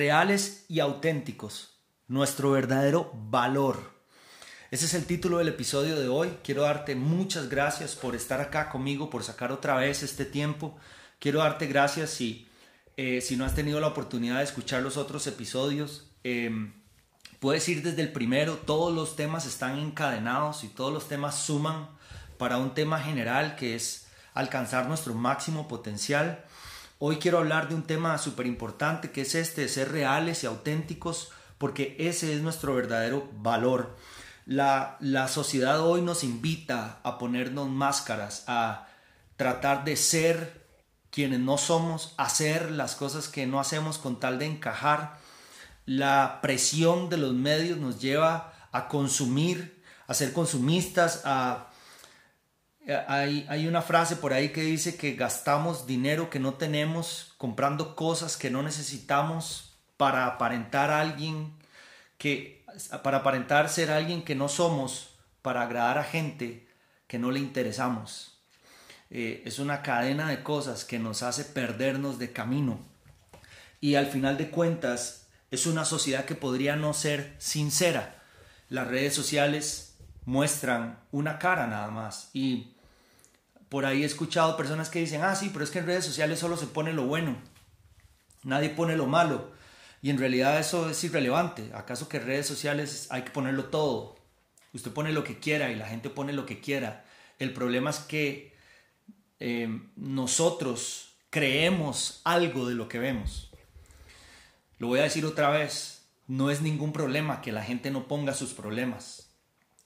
reales y auténticos, nuestro verdadero valor. Ese es el título del episodio de hoy. Quiero darte muchas gracias por estar acá conmigo, por sacar otra vez este tiempo. Quiero darte gracias si, eh, si no has tenido la oportunidad de escuchar los otros episodios. Em, puedes ir desde el primero, todos los temas están encadenados y todos los temas suman para un tema general que es alcanzar nuestro máximo potencial. Hoy quiero hablar de un tema súper importante que es este, ser reales y auténticos, porque ese es nuestro verdadero valor. La, la sociedad hoy nos invita a ponernos máscaras, a tratar de ser quienes no somos, hacer las cosas que no hacemos con tal de encajar. La presión de los medios nos lleva a consumir, a ser consumistas, a hay, hay, una frase por ahí que dice que gastamos dinero que no tenemos comprando cosas que no necesitamos para aparentar a alguien que para aparentar ser alguien que no somos para agradar a gente que no le interesamos. Eh, es una cadena de cosas que nos hace perdernos de camino. Y al final de cuentas es una sociedad que podría no ser sincera. Las redes sociales muestran una cara nada más y por ahí he escuchado personas que dicen, ah, sí, pero es que en redes sociales solo se pone lo bueno, nadie pone lo malo. Y en realidad eso es irrelevante. ¿Acaso que en redes sociales hay que ponerlo todo? Usted pone lo que quiera y la gente pone lo que quiera. El problema es que eh, nosotros creemos algo de lo que vemos. Lo voy a decir otra vez, no es ningún problema que la gente no ponga sus problemas.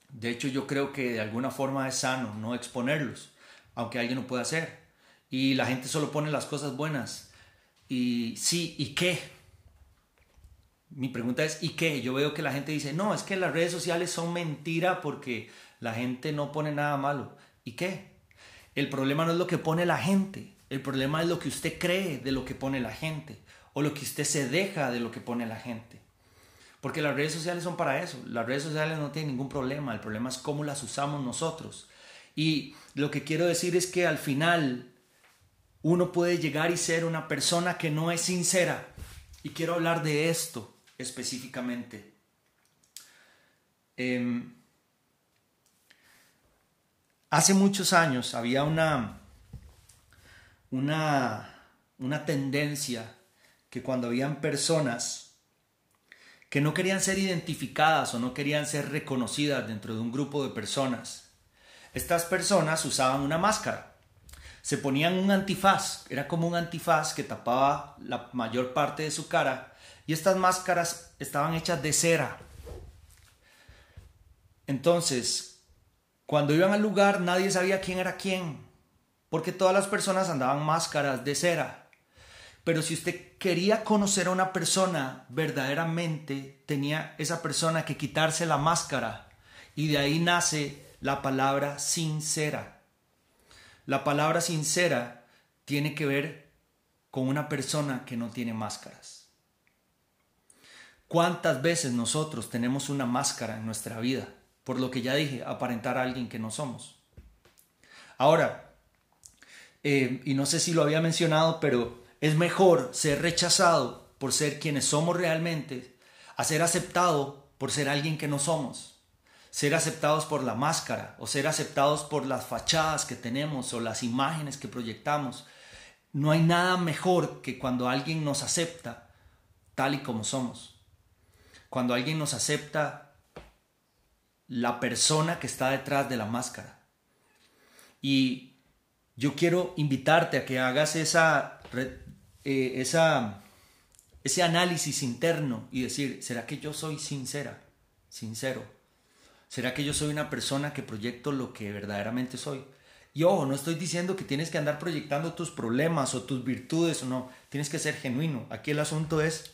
De hecho, yo creo que de alguna forma es sano no exponerlos aunque alguien no pueda hacer. Y la gente solo pone las cosas buenas. Y sí, ¿y qué? Mi pregunta es, ¿y qué? Yo veo que la gente dice, no, es que las redes sociales son mentira porque la gente no pone nada malo. ¿Y qué? El problema no es lo que pone la gente, el problema es lo que usted cree de lo que pone la gente o lo que usted se deja de lo que pone la gente. Porque las redes sociales son para eso, las redes sociales no tienen ningún problema, el problema es cómo las usamos nosotros. Y lo que quiero decir es que al final uno puede llegar y ser una persona que no es sincera. Y quiero hablar de esto específicamente. Em, hace muchos años había una, una, una tendencia que cuando habían personas que no querían ser identificadas o no querían ser reconocidas dentro de un grupo de personas, estas personas usaban una máscara. Se ponían un antifaz, era como un antifaz que tapaba la mayor parte de su cara y estas máscaras estaban hechas de cera. Entonces, cuando iban al lugar nadie sabía quién era quién, porque todas las personas andaban máscaras de cera. Pero si usted quería conocer a una persona verdaderamente, tenía esa persona que quitarse la máscara y de ahí nace la palabra sincera. La palabra sincera tiene que ver con una persona que no tiene máscaras. ¿Cuántas veces nosotros tenemos una máscara en nuestra vida? Por lo que ya dije, aparentar a alguien que no somos. Ahora, eh, y no sé si lo había mencionado, pero es mejor ser rechazado por ser quienes somos realmente a ser aceptado por ser alguien que no somos ser aceptados por la máscara o ser aceptados por las fachadas que tenemos o las imágenes que proyectamos. No hay nada mejor que cuando alguien nos acepta tal y como somos. Cuando alguien nos acepta la persona que está detrás de la máscara. Y yo quiero invitarte a que hagas esa, eh, esa, ese análisis interno y decir, ¿será que yo soy sincera? Sincero ¿Será que yo soy una persona que proyecto lo que verdaderamente soy? Y ojo, no estoy diciendo que tienes que andar proyectando tus problemas o tus virtudes o no, tienes que ser genuino. Aquí el asunto es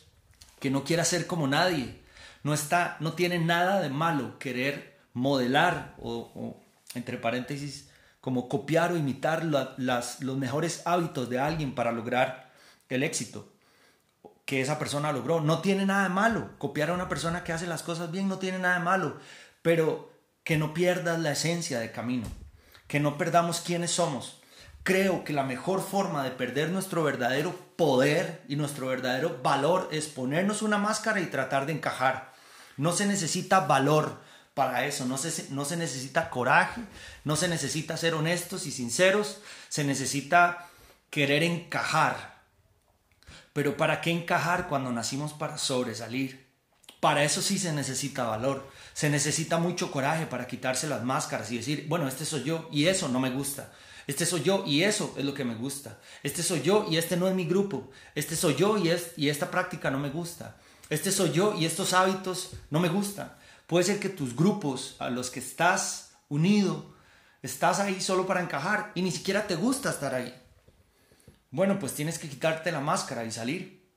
que no quieras ser como nadie. No está, no tiene nada de malo querer modelar o, entre paréntesis, como copiar o imitar las, los mejores hábitos de alguien para lograr el éxito que esa persona logró. No tiene nada de malo. Copiar a una persona que hace las cosas bien no tiene nada de malo pero que no pierdas la esencia de camino, que no perdamos quiénes somos. Creo que la mejor forma de perder nuestro verdadero poder y nuestro verdadero valor es ponernos una máscara y tratar de encajar. No se necesita valor para eso, no se, no se necesita coraje, no se necesita ser honestos y sinceros, se necesita querer encajar. Pero ¿para qué encajar cuando nacimos para sobresalir? Para eso sí se necesita valor. Se necesita mucho coraje para quitarse las máscaras y decir, bueno, este soy yo y eso no me gusta. Este soy yo y eso es lo que me gusta. Este soy yo y este no es mi grupo. Este soy yo y, es, y esta práctica no me gusta. Este soy yo y estos hábitos no me gustan. Puede ser que tus grupos a los que estás unido, estás ahí solo para encajar y ni siquiera te gusta estar ahí. Bueno, pues tienes que quitarte la máscara y salir.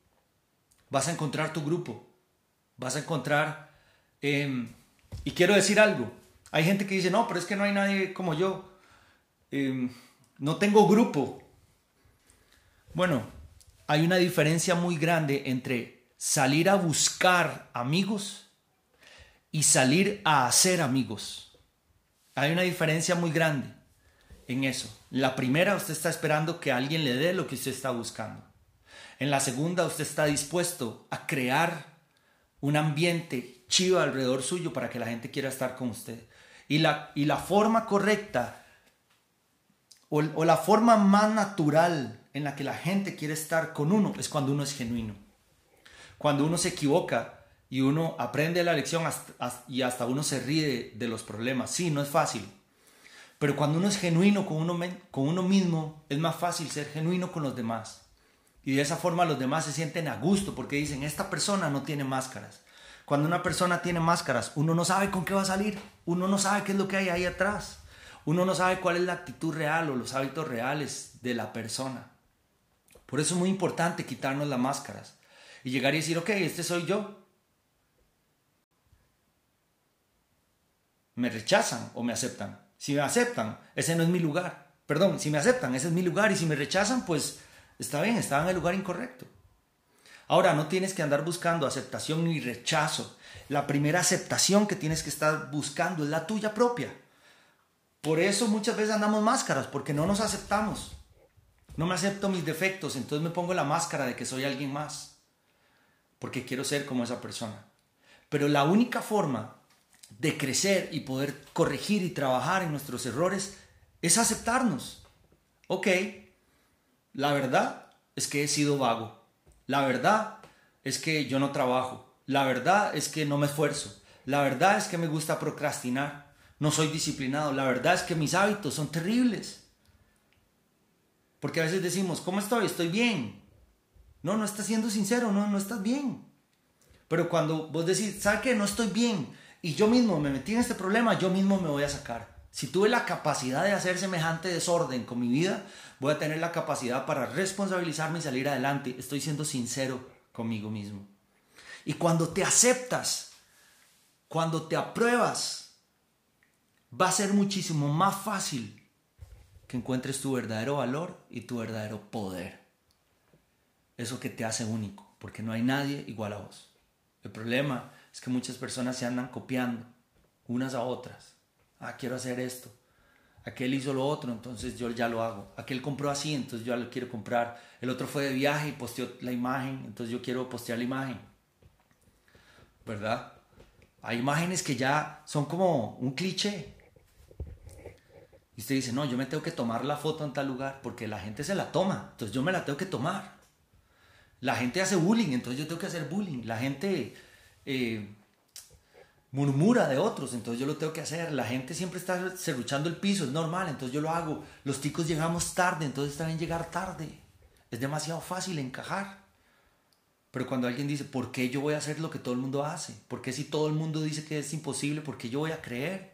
Vas a encontrar tu grupo. Vas a encontrar... Em, y quiero decir algo. Hay gente que dice, no, pero es que no hay nadie como yo. Em, no tengo grupo. Bueno, hay una diferencia muy grande entre salir a buscar amigos y salir a hacer amigos. Hay una diferencia muy grande en eso. La primera, usted está esperando que alguien le dé lo que usted está buscando. En la segunda, usted está dispuesto a crear un ambiente chivo alrededor suyo para que la gente quiera estar con usted. Y la, y la forma correcta o, la forma más natural en la que la gente quiere estar con uno es cuando uno es genuino. Cuando uno se equivoca y uno aprende la lección y hasta uno se ríe de, los problemas. Sí, no es fácil. Pero cuando uno es genuino con uno, con uno mismo, es más fácil ser genuino con los demás. Y de esa forma los demás se sienten a gusto porque dicen, esta persona no tiene máscaras. Cuando una persona tiene máscaras, uno no sabe con qué va a salir, uno no sabe qué es lo que hay ahí atrás. Uno no sabe cuál es la actitud real o los hábitos reales de la persona. Por eso es muy importante quitarnos las máscaras y llegar y decir, ok, este soy yo. Me rechazan o me aceptan. Si me aceptan, ese no es mi lugar. Perdón, si me aceptan, ese es mi lugar y si me rechazan, pues está bien, estaba en el lugar incorrecto. Ahora, no tienes que andar buscando aceptación ni rechazo. La primera aceptación que tienes que estar buscando es la tuya propia. Por eso muchas veces andamos máscaras, porque no nos aceptamos. No me acepto mis defectos, entonces me pongo la máscara de que soy alguien más, porque quiero ser como esa persona. Pero la única forma de crecer y poder corregir y trabajar en nuestros errores es aceptarnos. Ok, la verdad es que he sido vago. La verdad es que yo no trabajo. La verdad es que no me esfuerzo. La verdad es que me gusta procrastinar no soy disciplinado. La verdad es que mis hábitos son terribles. Porque a veces decimos, ¿cómo estoy? Estoy bien. No, no estás siendo sincero, no, no estás bien. Pero cuando vos decís, ¿sabes qué? No estoy bien. Y yo mismo me metí en este problema, yo mismo me voy a sacar. Si tuve la capacidad de hacer semejante desorden con mi vida, voy a tener la capacidad para responsabilizarme y salir adelante. Estoy siendo sincero conmigo mismo. Y cuando te aceptas, cuando te apruebas, va a ser muchísimo más fácil que encuentres tu verdadero valor y tu verdadero poder. Eso que te hace único, porque no hay nadie igual a vos. El problema es que muchas personas se andan copiando unas a otras. Ah, quiero hacer esto. Aquel hizo lo otro, entonces yo ya lo hago. Aquel compró así, entonces yo ya lo quiero comprar. El otro fue de viaje y posteó la imagen, entonces yo quiero postear la imagen. ¿Verdad? Hay imágenes que ya son como un cliché. Y usted dice, no, yo me tengo que tomar la foto en tal lugar porque la gente se la toma, entonces yo me la tengo que tomar. La gente hace bullying, entonces yo tengo que hacer bullying. La gente eh, murmura de otros, entonces yo lo tengo que hacer. La gente siempre está cerruchando el piso, es normal, entonces yo lo hago. Los ticos llegamos tarde, entonces también llegar tarde. Es demasiado fácil encajar. Pero cuando alguien dice, ¿por qué yo voy a hacer lo que todo el mundo hace? ¿Por qué si todo el mundo dice que es imposible, por qué yo voy a creer?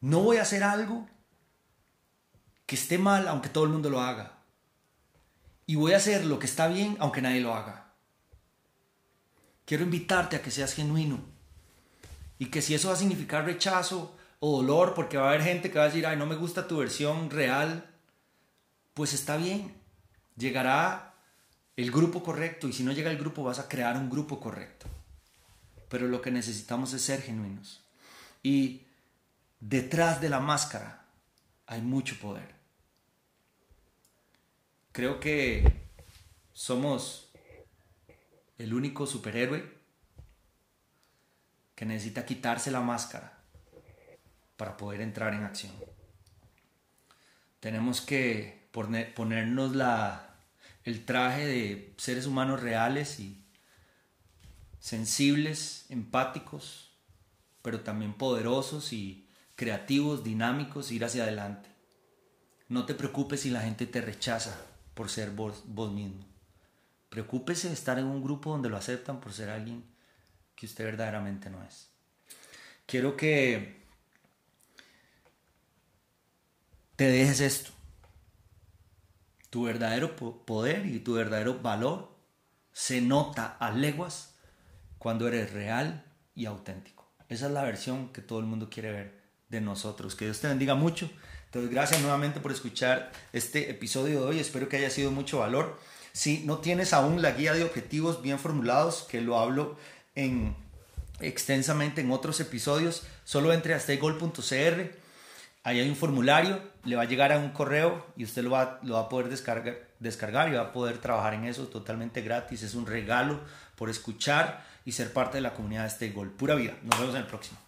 No voy a hacer algo que esté mal aunque todo el mundo lo haga. Y voy a hacer lo que está bien aunque nadie lo haga. Quiero invitarte a que seas genuino. Y que si eso va a significar rechazo o dolor, porque va a haber gente que va a decir, ay, no me gusta tu versión real, pues está bien. Llegará el grupo correcto y si no llega el grupo vas a crear un grupo correcto. Pero lo que necesitamos es ser genuinos. Y detrás de la máscara hay mucho poder. Creo que somos el único superhéroe que necesita quitarse la máscara para poder entrar en acción. Tenemos que ponernos la, el traje de seres humanos reales y sensibles, empáticos, pero también poderosos y creativos, dinámicos, ir hacia adelante. No te preocupes si la gente te rechaza por ser vos, vos mismo. Preocúpese de estar en un grupo donde lo aceptan por ser alguien que usted verdaderamente no es. Quiero que te dejes esto. Tu verdadero poder y tu verdadero valor se nota a leguas cuando eres real y auténtico. Esa es la versión que todo el mundo quiere ver de nosotros. Que Dios te bendiga mucho. Te doy gracias nuevamente por escuchar este episodio de hoy. Espero que haya sido mucho valor. Si no tienes aún la guía de objetivos bien formulados, que lo hablo en, extensamente en otros episodios, solo entre a staygoal.cr. Ahí hay un formulario, le va a llegar a un correo y usted lo va, lo va a poder descargar, descargar y va a poder trabajar en eso totalmente gratis. Es un regalo por escuchar y ser parte de la comunidad de Stay Pura vida. Nos vemos en el próximo.